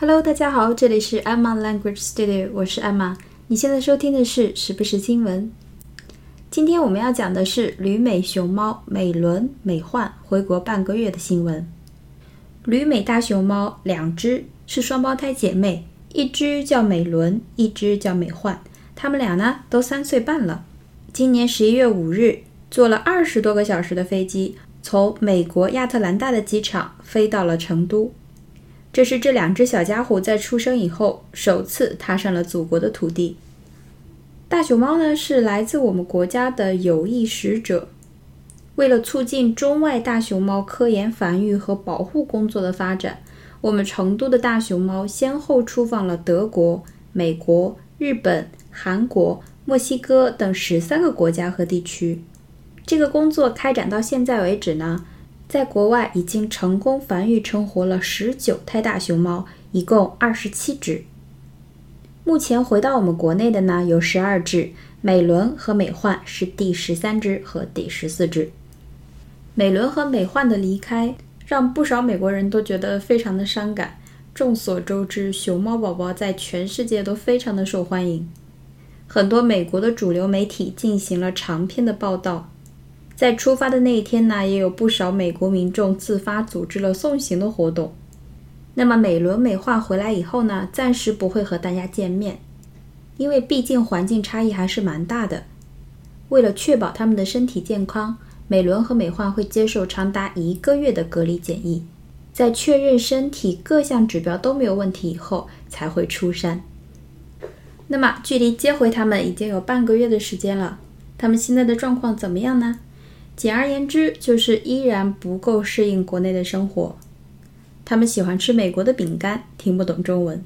Hello，大家好，这里是 Emma Language Studio，我是 Emma。你现在收听的是时不时新闻。今天我们要讲的是旅美熊猫美伦美焕回国半个月的新闻。旅美大熊猫两只是双胞胎姐妹，一只叫美伦，一只叫美焕。它们俩呢都三岁半了。今年十一月五日，坐了二十多个小时的飞机，从美国亚特兰大的机场飞到了成都。这是这两只小家伙在出生以后首次踏上了祖国的土地。大熊猫呢是来自我们国家的有意使者，为了促进中外大熊猫科研繁育和保护工作的发展，我们成都的大熊猫先后出访了德国、美国、日本、韩国、墨西哥等十三个国家和地区。这个工作开展到现在为止呢。在国外已经成功繁育成活了十九胎大熊猫，一共二十七只。目前回到我们国内的呢有十二只，美伦和美焕是第十三只和第十四只。美伦和美焕的离开，让不少美国人都觉得非常的伤感。众所周知，熊猫宝宝在全世界都非常的受欢迎，很多美国的主流媒体进行了长篇的报道。在出发的那一天呢，也有不少美国民众自发组织了送行的活动。那么美轮美奂回来以后呢，暂时不会和大家见面，因为毕竟环境差异还是蛮大的。为了确保他们的身体健康，美轮和美奂会接受长达一个月的隔离检疫，在确认身体各项指标都没有问题以后，才会出山。那么距离接回他们已经有半个月的时间了，他们现在的状况怎么样呢？简而言之，就是依然不够适应国内的生活。他们喜欢吃美国的饼干，听不懂中文。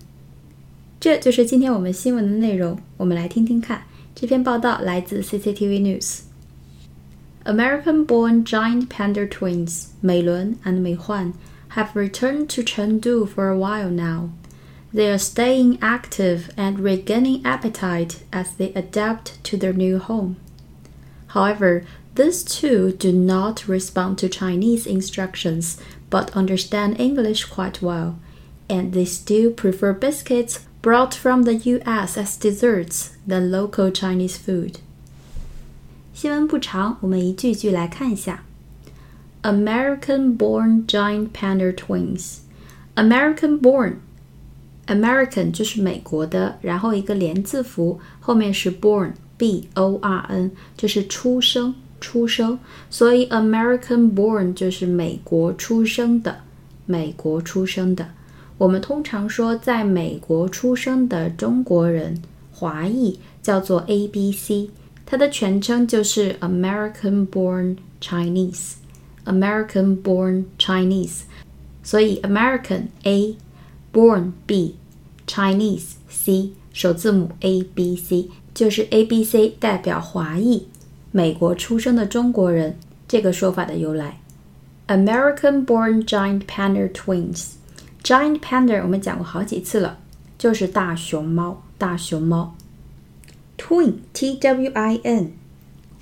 这就是今天我们新闻的内容。我们来听听看。这篇报道来自 CCTV News。American-born giant panda twins Mei Lun and Mei Huan have returned to Chengdu for a while now. They are staying active and regaining appetite as they adapt to their new home. However, these two do not respond to Chinese instructions but understand English quite well, and they still prefer biscuits brought from the US as desserts than local Chinese food. 新闻不长，我们一句句来看一下。American-born giant panda twins. American-born American 就是美国的，然后一个连字符，后面是 born，b o r n，就是出生。 出生，所以 American born 就是美国出生的，美国出生的。我们通常说在美国出生的中国人，华裔叫做 A B C，它的全称就是 American born Chinese，American born Chinese。所以 American A，born B，Chinese C，首字母 A B C 就是 A B C 代表华裔。美国出生的中国人这个说法的由来，American-born giant panda twins。Giant panda 我们讲过好几次了，就是大熊猫，大熊猫。Twin，T-W-I-N，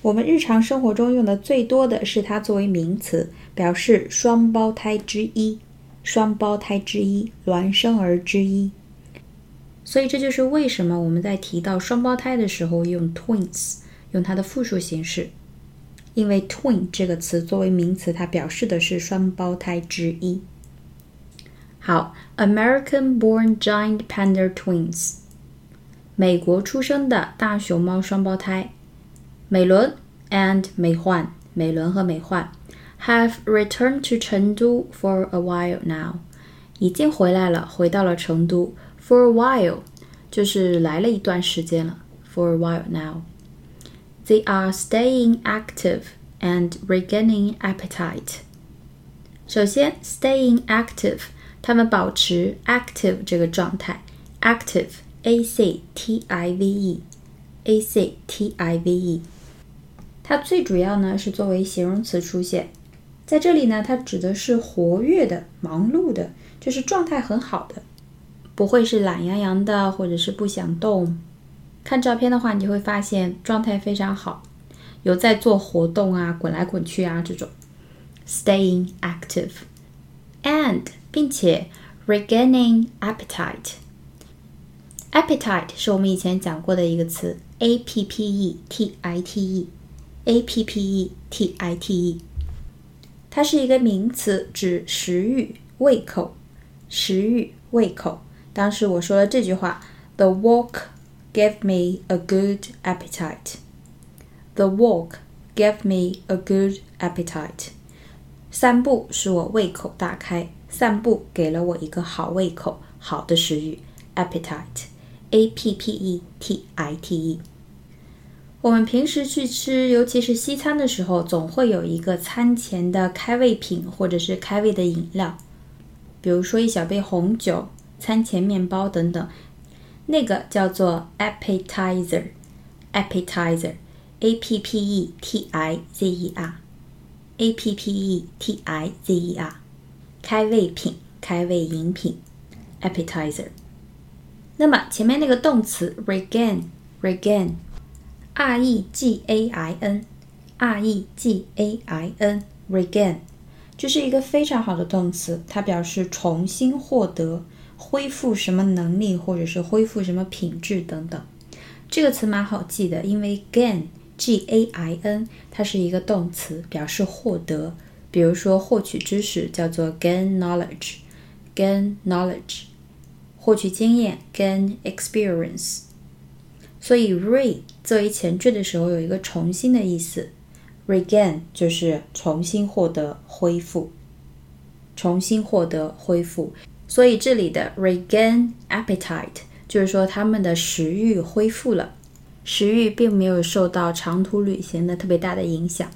我们日常生活中用的最多的是它作为名词，表示双胞胎之一，双胞胎之一，孪生儿之一。所以这就是为什么我们在提到双胞胎的时候用 twins。用它的复数形式，因为 twin 这个词作为名词，它表示的是双胞胎之一。好，American-born giant panda twins，美国出生的大熊猫双胞胎，美伦 and 美焕，美伦和美焕，have returned to 成都 for a while now，已经回来了，回到了成都。For a while，就是来了一段时间了。For a while now。They are staying active and regaining appetite. 首先，staying active，他们保持 active 这个状态，active，a c t i v e，a c t i v e。它最主要呢是作为形容词出现，在这里呢，它指的是活跃的、忙碌的，就是状态很好的，不会是懒洋洋的，或者是不想动。 看照片的话，你会发现状态非常好，有在做活动啊，滚来滚去啊这种，staying active，and 并且 regaining appetite。appetite 是我们以前讲过的一个词，a p p e t i t e，a p p e t i t e，它是一个名词，指食欲、胃口。食欲、胃口。当时我说了这句话：The walk gave me a good appetite. The walk gave me a good appetite. 散步使我胃口大开。散步给了我一个好胃口，好的食欲。Appetite，A P P E T I T E。我们平时去吃，尤其是西餐的时候，总会有一个餐前的开胃品或者是开胃的饮料，比如说一小杯红酒、餐前面包等等，那个叫做 appetizer，appetizer，A P P E T I Z E R，A P P E T I Z E R，开胃品、开胃饮品，appetizer。那么前面那个动词 regain，regain。R E G A I N，R E G A I N，regain，这是一个非常好的动词，它表示重新获得、恢复什么能力，或者是恢复什么品质等等。这个词蛮好记的，因为 gain，G A I N，它是一个动词，表示获得。比如说获取知识叫做 gain knowledge，gain knowledge，获取经验 gain experience。所以 re 作为前缀的时候有一个重新的意思，regain 就是重新获得、恢复，重新获得、恢复。所以这里的 regain appetite 就是说他们的食欲恢复了，食欲并没有受到长途旅行的特别大的影响。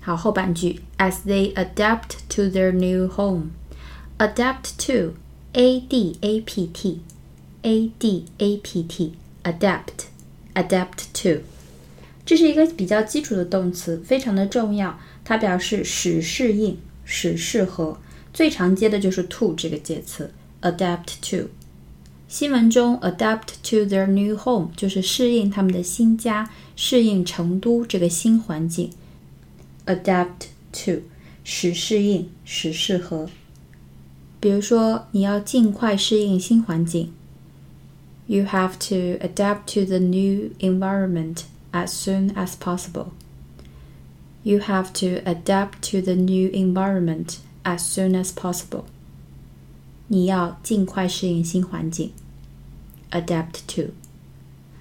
好，后半句，as they adapt to their new home，adapt to，a d a p t，a d a p t。adapt, adapt to，这是一个比较基础的动词，非常的重要。它表示使适应、使适合。最常接的就是 to 这个介词，adapt to。新闻中，adapt to their new home 就是适应他们的新家，适应成都这个新环境。adapt to 使适应、使适合。比如说，你要尽快适应新环境。You have to adapt to the new environment as soon as possible. You have to adapt to the new environment as soon as possible. 你要尽快适应新环境。Adapt to.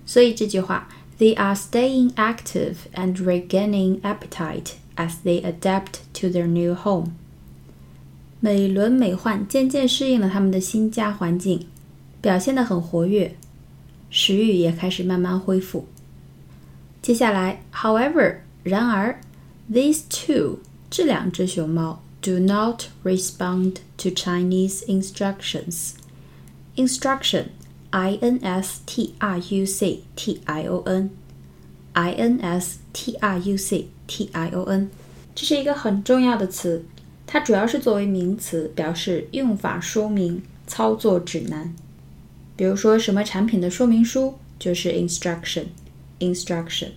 所以这句话，They are staying active and regaining appetite as they adapt to their new home. 美轮美奂，渐渐适应了他们的新家环境。表现得很活跃，食欲也开始慢慢恢复。接下来，however，然而，these two 这两只熊猫 do not respond to Chinese instructions. Instruction, I N S T R U C T I O N, I N S T R U C T I O N，这是一个很重要的词，它主要是作为名词，表示用法说明、操作指南。比如说，什么产品的说明书就是 instruction，instruction。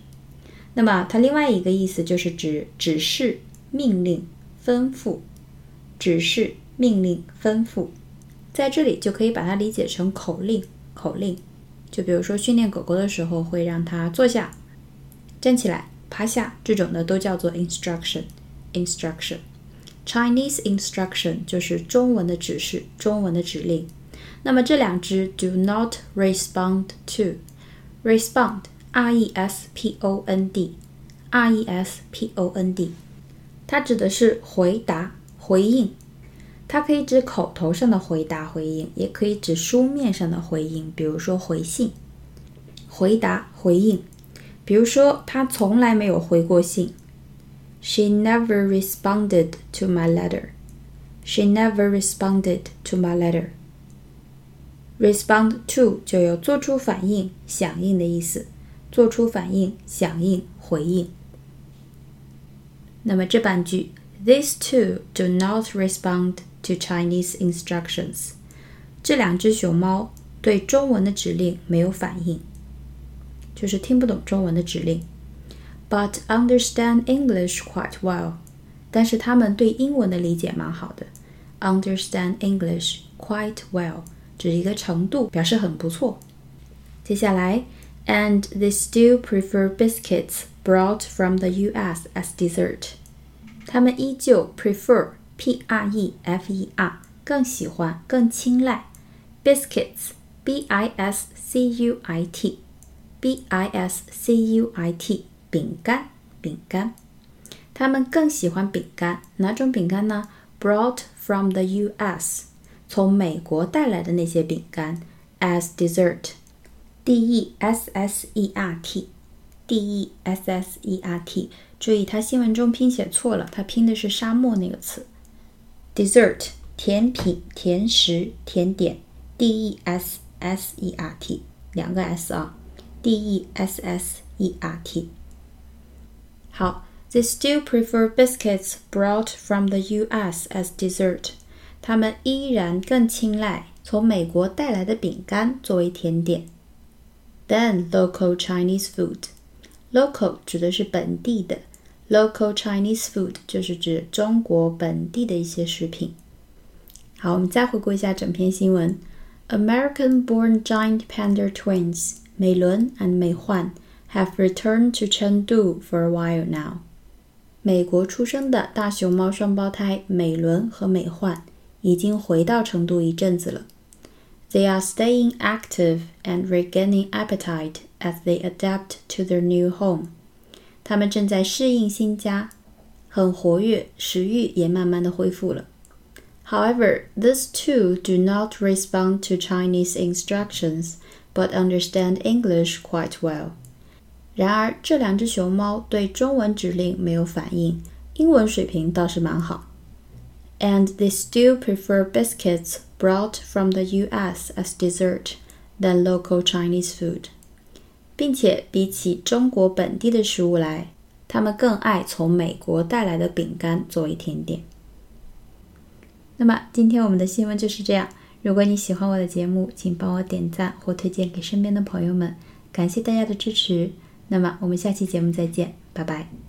那么它另外一个意思就是指指示、命令、 吩咐。指示、命令、吩咐，在这里就可以把它理解成口令，口令。就比如说训练狗狗的时候，会让它坐下、站起来、趴下，这种的都叫做 instruction，instruction。Chinese instruction 就是中文的指示、中文的指令。那么这两只 do not respond to respond r e s p o n d r e s p o n d，它指的是回答回应，它可以指口头上的回答回应，也可以指书面上的回应，比如说回信。回答回应，比如说他从来没有回过信，She never responded to my letter. She never responded to my letter. respond to 就有做出反应、响应的意思，做出反应、响应、回应。那么这半句，These two do not respond to Chinese instructions。这两只熊猫对中文的指令没有反应，就是听不懂中文的指令。But understand English quite well。但是他们对英文的理解蛮好的。 understand English quite well，指一个程度，表示很不错。接下来，and they still prefer biscuits brought from the U.S. as dessert。他们依旧 prefer p r e f e r 更喜欢更青睐 biscuits b i s c u i t b i s c u i t 饼干饼干。他们更喜欢饼干，哪种饼干呢？Brought from the U.S. 从美国带来的那些饼干，as dessert，d e s s e r t，d e s s e r t。注意，它新闻中拼写错了，它拼的是沙漠那个词，dessert，甜品、甜食、甜点，d e s s e r t，两个 s 啊，d e s s e r t。好。They still prefer biscuits brought from the U.S. as dessert. 他们依然更青睐从美国带来的饼干作为甜点。Then local Chinese food. Local 指的是本地的，local Chinese food 就是指中国本地的一些食品。好，我们再回顾一下整篇新闻。American-born giant panda twins 美伦 and 美焕 have returned to Chengdu for a while now. 美国出生的大熊猫双胞胎美伦和美焕已经回到成都一阵子了。They are staying active and regaining appetite as they adapt to their new home。他们正在适应新家，很活跃，食欲也慢慢的恢复了。However, these two do not respond to Chinese instructions, but understand English quite well. 然而，这两只熊猫对中文指令没有反应，英文水平倒是蛮好。And they still prefer biscuits brought from the U.S. as dessert than local Chinese food， 并且比起中国本地的食物来，他们更爱从美国带来的饼干作为甜点。那么，今天我们的新闻就是这样。如果你喜欢我的节目，请帮我点赞或推荐给身边的朋友们。感谢大家的支持。那么，我们下期节目再见，拜拜。